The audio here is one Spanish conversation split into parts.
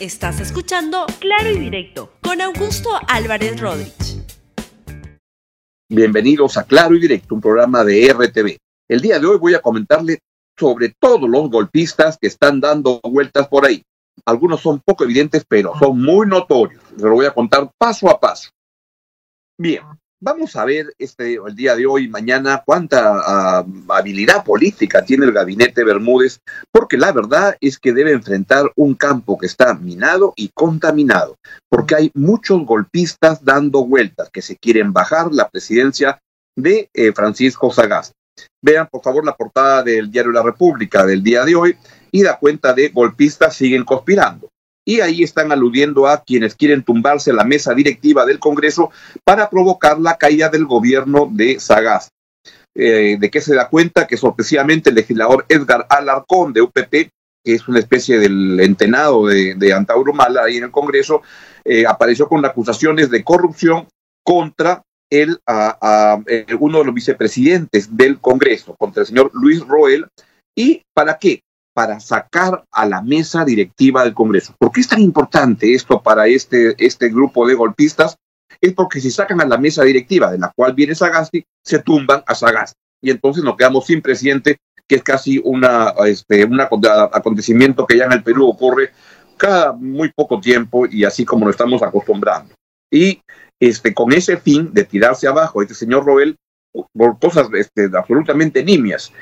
Estás escuchando Claro y Directo con Augusto Álvarez Rodríguez. Bienvenidos a Claro y Directo, un programa de RTV. El día de hoy voy a comentarle sobre todos los golpistas que están dando vueltas por ahí. Algunos son poco evidentes, pero son muy notorios. Se lo voy a contar paso a paso. Bien, Vamos a ver este, el día de hoy, mañana, cuánta ah, habilidad política tiene el gabinete Bermúdez, porque la verdad es que debe enfrentar un campo que está minado y contaminado, porque hay muchos golpistas dando vueltas que se quieren bajar la presidencia de eh, Francisco Sagasti. Vean, por favor, la portada del diario La República del día de hoy y da cuenta de golpistas siguen conspirando y ahí están aludiendo a quienes quieren tumbarse la mesa directiva del Congreso para provocar la caída del gobierno de Sagaz. Eh, ¿De qué se da cuenta? Que sorpresivamente el legislador Edgar Alarcón de UPP, que es una especie del entenado de, de Antaurumala ahí en el Congreso, eh, apareció con acusaciones de corrupción contra el, uno de los vicepresidentes del Congreso, contra el señor Luis Roel. ¿Y para qué? Para sacar a la mesa directiva del Congreso. ¿Por qué es tan importante esto para este, este grupo de golpistas? Es porque si sacan a la mesa directiva de la cual viene Sagasti, se tumban a Sagasti. Y entonces nos quedamos sin presidente, que es casi una, este, un acontecimiento que ya en el Perú ocurre cada muy poco tiempo y así como lo estamos acostumbrando. Y este, con ese fin de tirarse abajo este señor Roel por cosas este, absolutamente nimias,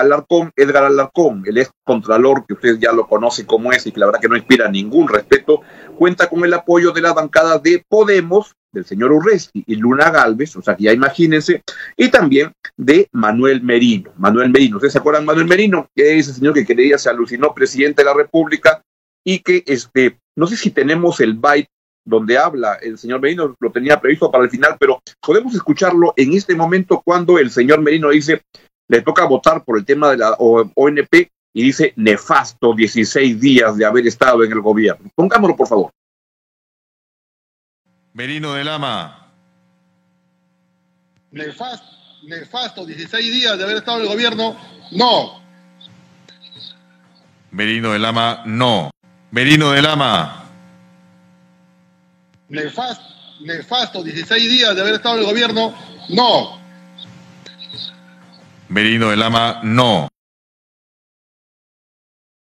Alarcón, Edgar Alarcón, el ex contralor que usted ya lo conoce como es y que la verdad que no inspira ningún respeto, cuenta con el apoyo de la bancada de Podemos, del señor Urresti y Luna Galvez, o sea que ya imagínense, y también de Manuel Merino. Manuel Merino, ¿ustedes se acuerdan Manuel Merino? Que es el señor que creía se alucinó presidente de la República y que, este, no sé si tenemos el byte donde habla el señor Merino, lo tenía previsto para el final, pero podemos escucharlo en este momento cuando el señor Merino dice, le toca votar por el tema de la ONP y dice nefasto 16 días de haber estado en el gobierno. Pongámoslo, por favor. Merino de Lama. Nefasto, nefasto 16 días de haber estado en el gobierno. No. Merino de Lama, no. Merino de Lama. Nefasto, nefasto 16 días de haber estado en el gobierno. No. Merino de Lama, no.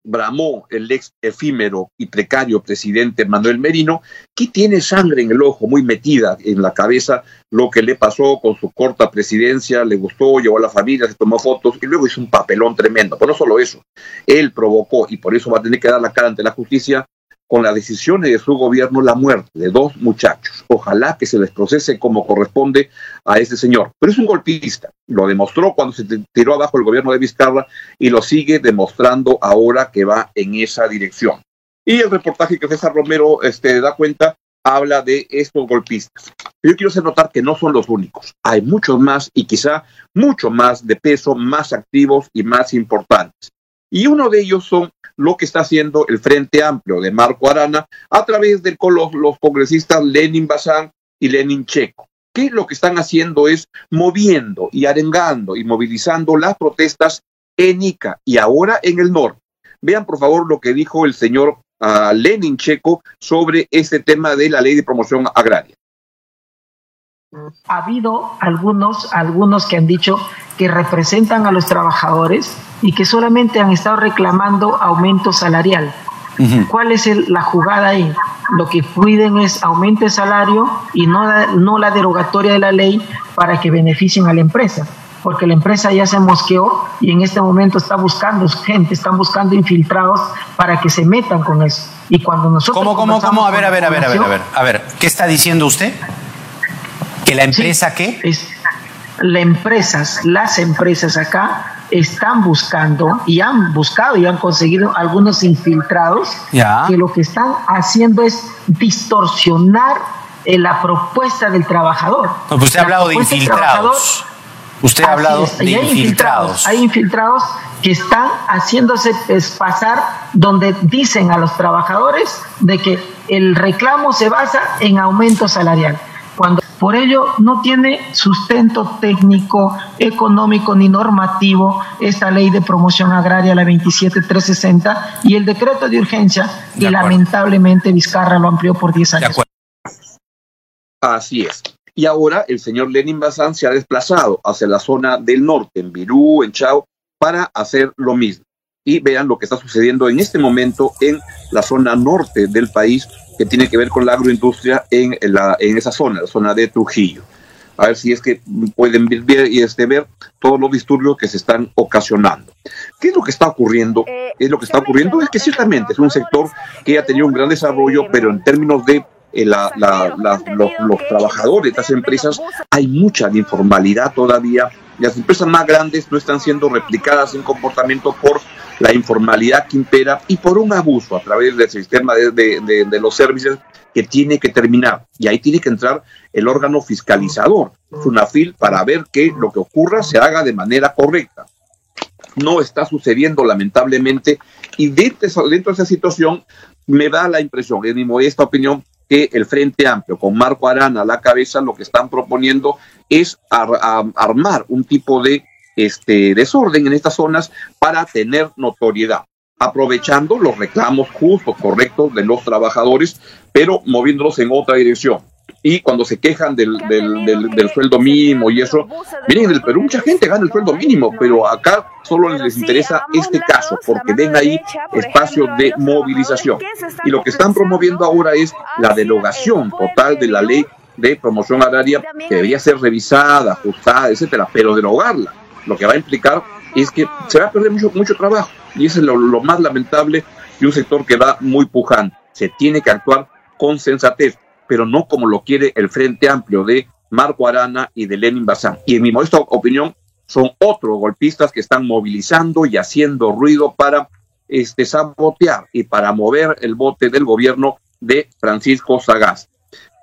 Bramó el ex efímero y precario presidente Manuel Merino, que tiene sangre en el ojo, muy metida en la cabeza, lo que le pasó con su corta presidencia, le gustó, llevó a la familia, se tomó fotos y luego hizo un papelón tremendo. Pero no solo eso, él provocó, y por eso va a tener que dar la cara ante la justicia, con las decisiones de su gobierno la muerte de dos muchachos. Ojalá que se les procese como corresponde a este señor. Pero es un golpista. Lo demostró cuando se tiró abajo el gobierno de Vizcarra y lo sigue demostrando ahora que va en esa dirección. Y el reportaje que César Romero este, da cuenta habla de estos golpistas. Yo quiero hacer notar que no son los únicos. Hay muchos más y quizá mucho más de peso, más activos y más importantes. Y uno de ellos son lo que está haciendo el Frente Amplio de Marco Arana a través de los, los congresistas Lenin Bazán y Lenin Checo. Que lo que están haciendo es moviendo y arengando y movilizando las protestas en Ica y ahora en el norte. Vean por favor lo que dijo el señor uh, Lenin Checo sobre este tema de la ley de promoción agraria. Ha habido algunos, algunos que han dicho que representan a los trabajadores y que solamente han estado reclamando aumento salarial. ¿Cuál es la jugada ahí? Lo que piden es aumente el salario y no la, no la derogatoria de la ley para que beneficien a la empresa, porque la empresa ya se mosqueó y en este momento está buscando gente, están buscando infiltrados para que se metan con eso. Y cuando nosotros ¿Cómo, cómo, cómo? A ver, a ver, a ver, a ver, a ver, ¿qué está diciendo usted? ¿Que la empresa qué? Es, las empresas, las empresas acá están buscando y han buscado y han conseguido algunos infiltrados que lo que están haciendo es distorsionar eh, la propuesta del trabajador. Pues usted ha hablado de infiltrados. Usted ha hablado de hay infiltrados. Hay infiltrados que están haciéndose pasar donde dicen a los trabajadores de que el reclamo se basa en aumento salarial. Por ello, no tiene sustento técnico, económico ni normativo esta ley de promoción agraria, la 27360, y el decreto de urgencia, que lamentablemente Vizcarra lo amplió por 10 años. Así es. Y ahora el señor Lenin Bazán se ha desplazado hacia la zona del norte, en Virú, en Chao, para hacer lo mismo. Y vean lo que está sucediendo en este momento en la zona norte del país, que tiene que ver con la agroindustria en, la, en esa zona, la zona de Trujillo. A ver si es que pueden ver, y este, ver todos los disturbios que se están ocasionando. ¿Qué es lo que está ocurriendo? Eh, es lo que está ocurriendo es que ciertamente es un sector que ha tenido un gran desarrollo, pero en términos de eh, la, los, trabajadores de estas empresas, hay mucha informalidad todavía. Las empresas más grandes no están siendo replicadas en comportamiento por la informalidad que impera y por un abuso a través del sistema de, de, los servicios que tiene que terminar. Y ahí tiene que entrar el órgano fiscalizador, SUNAFIL, para ver que lo que ocurra se haga de manera correcta. No está sucediendo, lamentablemente, y dentro, de esa situación me da la impresión, es mi modesta opinión, que el Frente Amplio, con Marco Arana a la cabeza, lo que están proponiendo es armar un tipo de este, desorden en estas zonas para tener notoriedad, aprovechando los reclamos justos, correctos de los trabajadores, pero moviéndolos en otra dirección. Y cuando se quejan del, del, sueldo mínimo y eso, miren, en el Perú mucha gente gana el sueldo mínimo, pero acá solo les interesa este caso, porque ven ahí espacio de movilización. Y lo que están promoviendo ahora es la derogación total de la ley de promoción agraria, que debería ser revisada, ajustada, etcétera, pero derogarla, lo que va a implicar es que se va a perder mucho, mucho trabajo. Y eso es lo, más lamentable de un sector que va muy pujante. Se tiene que actuar con sensatez pero no como lo quiere el Frente Amplio de Marco Arana y de Lenin Bazán. Y en mi modesta opinión, son otros golpistas que están movilizando y haciendo ruido para este, sabotear y para mover el bote del gobierno de Francisco Sagaz.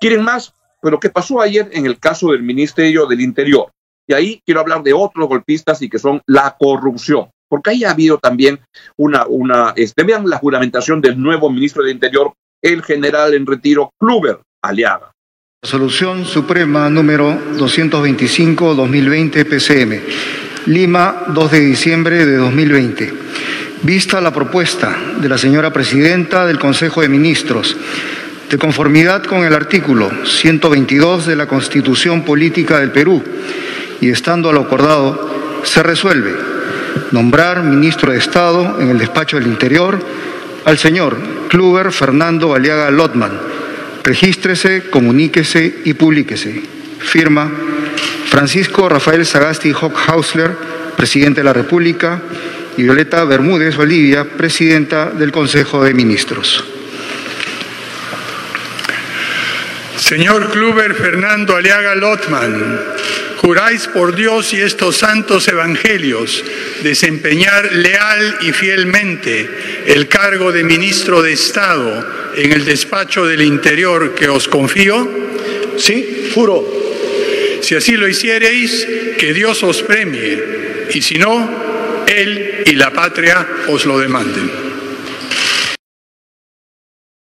¿Quieren más? Pero ¿qué pasó ayer en el caso del Ministerio del Interior? Y ahí quiero hablar de otros golpistas y que son la corrupción. Porque ahí ha habido también una, una, este, vean la juramentación del nuevo ministro del Interior, el general en retiro Kluber, aliada. Resolución Suprema número 225-2020 PCM, Lima, 2 de diciembre de 2020. Vista la propuesta de la señora Presidenta del Consejo de Ministros, de conformidad con el artículo 122 de la Constitución Política del Perú, y estando a lo acordado, se resuelve nombrar ministro de Estado en el despacho del Interior al señor Kluber Fernando Aliaga Lotman, Regístrese, comuníquese y publíquese. Firma Francisco Rafael Sagasti Hockhausler, presidente de la República, y Violeta Bermúdez Olivia, presidenta del Consejo de Ministros. Señor Kluber Fernando Aliaga Lotman, juráis por Dios y estos santos evangelios desempeñar leal y fielmente el cargo de ministro de Estado en el despacho del Interior que os confío? Sí, juro. Si así lo hiciereis, que Dios os premie, y si no, Él y la patria os lo demanden.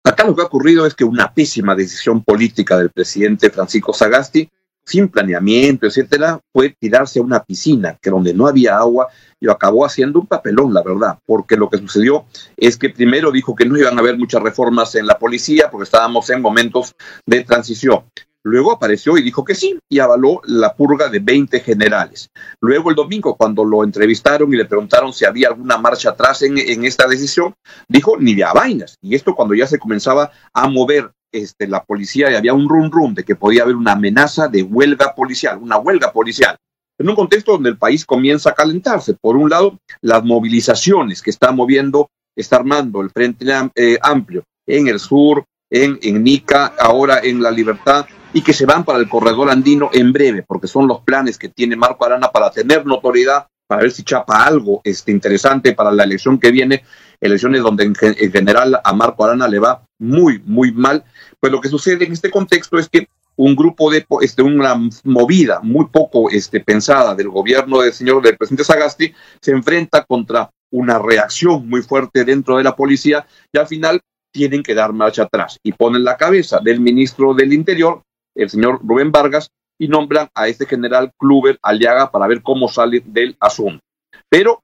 Acá lo que ha ocurrido es que una pésima decisión política del presidente Francisco Sagasti sin planeamiento, etcétera, fue tirarse a una piscina que donde no había agua y acabó haciendo un papelón, la verdad, porque lo que sucedió es que primero dijo que no iban a haber muchas reformas en la policía porque estábamos en momentos de transición. Luego apareció y dijo que sí y avaló la purga de 20 generales. Luego el domingo, cuando lo entrevistaron y le preguntaron si había alguna marcha atrás en, esta decisión, dijo ni de a vainas. Y esto cuando ya se comenzaba a mover este, la policía y había un rum rum de que podía haber una amenaza de huelga policial, una huelga policial. En un contexto donde el país comienza a calentarse. Por un lado, las movilizaciones que está moviendo, está armando el Frente eh, Amplio en el sur, en, en Nica, ahora en La Libertad, y que se van para el corredor andino en breve, porque son los planes que tiene Marco Arana para tener notoriedad, para ver si chapa algo este, interesante para la elección que viene, elecciones donde en, en general a Marco Arana le va muy, muy mal. Pues lo que sucede en este contexto es que un grupo de, este, una movida muy poco este, pensada del gobierno del señor, del presidente Sagasti, se enfrenta contra una reacción muy fuerte dentro de la policía y al final tienen que dar marcha atrás y ponen la cabeza del ministro del Interior el señor Rubén Vargas y nombran a este general Kluber Aliaga para ver cómo sale del asunto. Pero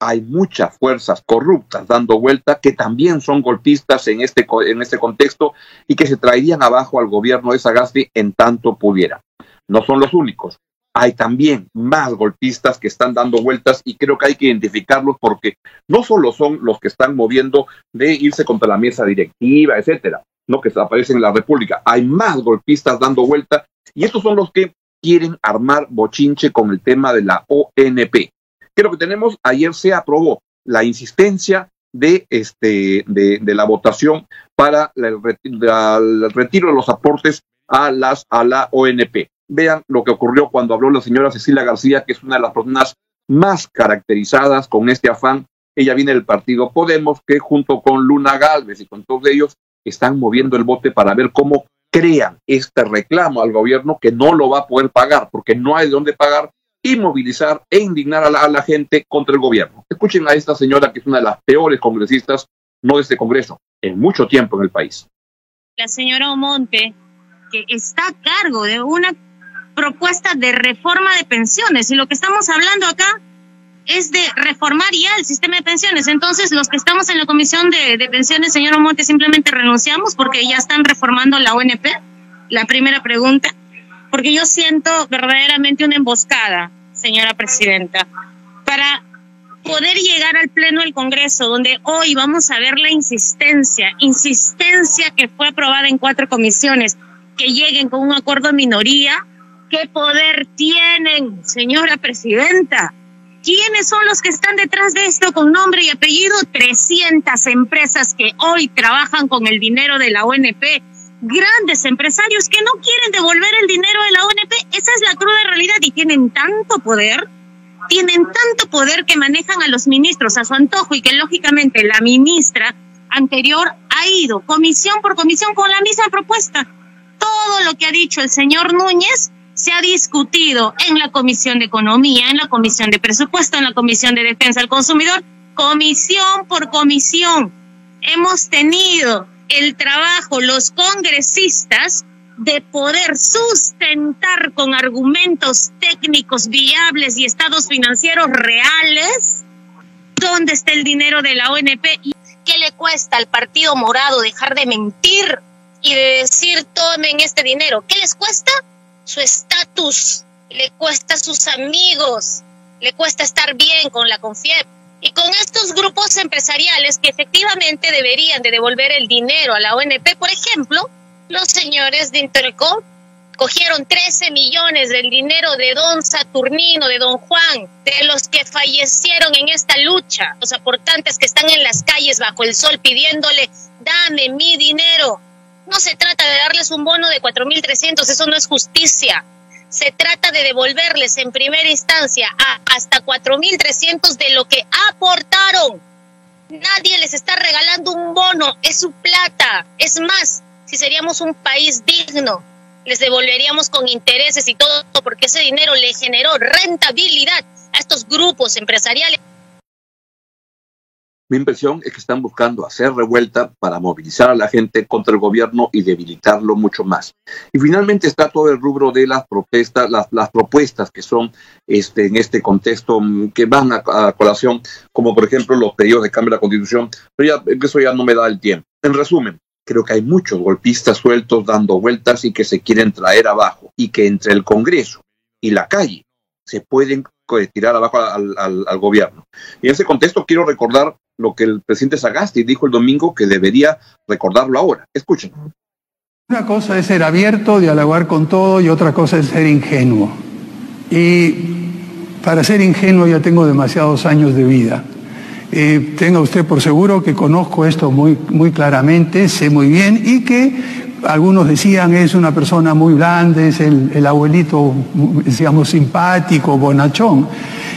hay muchas fuerzas corruptas dando vuelta que también son golpistas en este, en este contexto y que se traerían abajo al gobierno de Sagasti en tanto pudiera. No son los únicos. Hay también más golpistas que están dando vueltas y creo que hay que identificarlos porque no solo son los que están moviendo de irse contra la mesa directiva, etcétera, no que aparecen en la República. Hay más golpistas dando vuelta y estos son los que quieren armar bochinche con el tema de la ONP. ¿Qué lo que tenemos? Ayer se aprobó la insistencia de, este, de, la votación para el, retiro de los aportes a, las, a la ONP. Vean lo que ocurrió cuando habló la señora Cecilia García, que es una de las personas más caracterizadas con este afán. Ella viene del partido Podemos, que junto con Luna Galvez y con todos ellos están moviendo el bote para ver cómo crean este reclamo al gobierno que no lo va a poder pagar, porque no hay de dónde pagar y movilizar e indignar a la, gente contra el gobierno. Escuchen a esta señora que es una de las peores congresistas, no de este Congreso, en mucho tiempo en el país. La señora Omonte, que está a cargo de una propuesta de reforma de pensiones, y lo que estamos hablando acá es de reformar ya el sistema de pensiones. Entonces, los que estamos en la comisión de, pensiones, señor Omonte, simplemente renunciamos porque ya están reformando la ONP. La primera pregunta porque yo siento verdaderamente una emboscada, señora presidenta, para poder llegar al Pleno del Congreso, donde hoy vamos a ver la insistencia, insistencia que fue aprobada en cuatro comisiones, que lleguen con un acuerdo de minoría. ¿Qué poder tienen, señora presidenta? ¿Quiénes son los que están detrás de esto con nombre y apellido? 300 empresas que hoy trabajan con el dinero de la ONP grandes empresarios que no quieren devolver el dinero de la ONP. Esa es la cruda realidad y tienen tanto poder, tienen tanto poder que manejan a los ministros a su antojo y que lógicamente la ministra anterior ha ido comisión por comisión con la misma propuesta. Todo lo que ha dicho el señor Núñez se ha discutido en la Comisión de Economía, en la Comisión de Presupuesto, en la Comisión de Defensa del Consumidor, comisión por comisión. Hemos tenido el trabajo, los congresistas, de poder sustentar con argumentos técnicos viables y estados financieros reales dónde está el dinero de la ONP y qué le cuesta al Partido Morado dejar de mentir y de decir tomen este dinero. ¿Qué les cuesta? Su estatus, le cuesta a sus amigos, le cuesta estar bien con la CONFIEP y con estos grupos empresariales que efectivamente deberían de devolver el dinero a la ONP, por ejemplo, los señores de Interco cogieron 13 millones del dinero de don Saturnino, de don Juan, de los que fallecieron en esta lucha, los aportantes que están en las calles bajo el sol pidiéndole, dame mi dinero. No se trata de darles un bono de 4.300, eso no es justicia se trata de devolverles en primera instancia a hasta 4.300 de lo que aportaron. Nadie les está regalando un bono, es su plata. Es más, si seríamos un país digno, les devolveríamos con intereses y todo, porque ese dinero le generó rentabilidad a estos grupos empresariales mi impresión es que están buscando hacer revuelta para movilizar a la gente contra el gobierno y debilitarlo mucho más. Y finalmente está todo el rubro de las protestas, las, propuestas que son este, en este contexto mm, que van a, colación, como por ejemplo los pedidos de cambio de la constitución, pero ya, eso ya no me da el tiempo. En resumen, creo que hay muchos golpistas sueltos dando vueltas y que se quieren traer abajo y que entre el Congreso y la calle se pueden tirar abajo al, al, gobierno. Y en ese contexto quiero recordar lo que el presidente Sagasti dijo el domingo que debería recordarlo ahora. Escuchen. Una cosa es ser abierto, dialogar con todo y otra cosa es ser ingenuo. Y para ser ingenuo ya tengo demasiados años de vida. Eh, tenga usted por seguro que conozco esto muy, muy claramente, sé muy bien y que algunos decían es una persona muy grande, es el, el abuelito, digamos, simpático, bonachón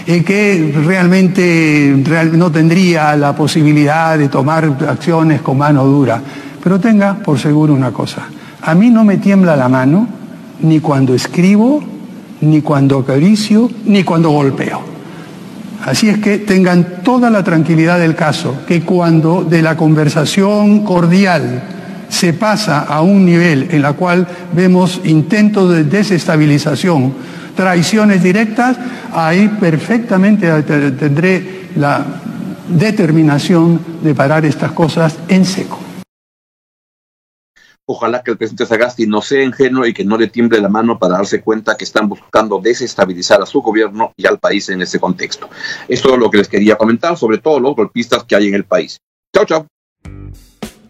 que realmente no tendría la posibilidad de tomar acciones con mano dura. Pero tenga por seguro una cosa, a mí no me tiembla la mano ni cuando escribo, ni cuando acaricio, ni cuando golpeo. Así es que tengan toda la tranquilidad del caso, que cuando de la conversación cordial se pasa a un nivel en la cual vemos intentos de desestabilización, traiciones directas, ahí perfectamente tendré la determinación de parar estas cosas en seco. Ojalá que el presidente Sagasti no sea ingenuo y que no le tiemble la mano para darse cuenta que están buscando desestabilizar a su gobierno y al país en ese contexto. Esto es lo que les quería comentar sobre todos los golpistas que hay en el país. Chao, chao.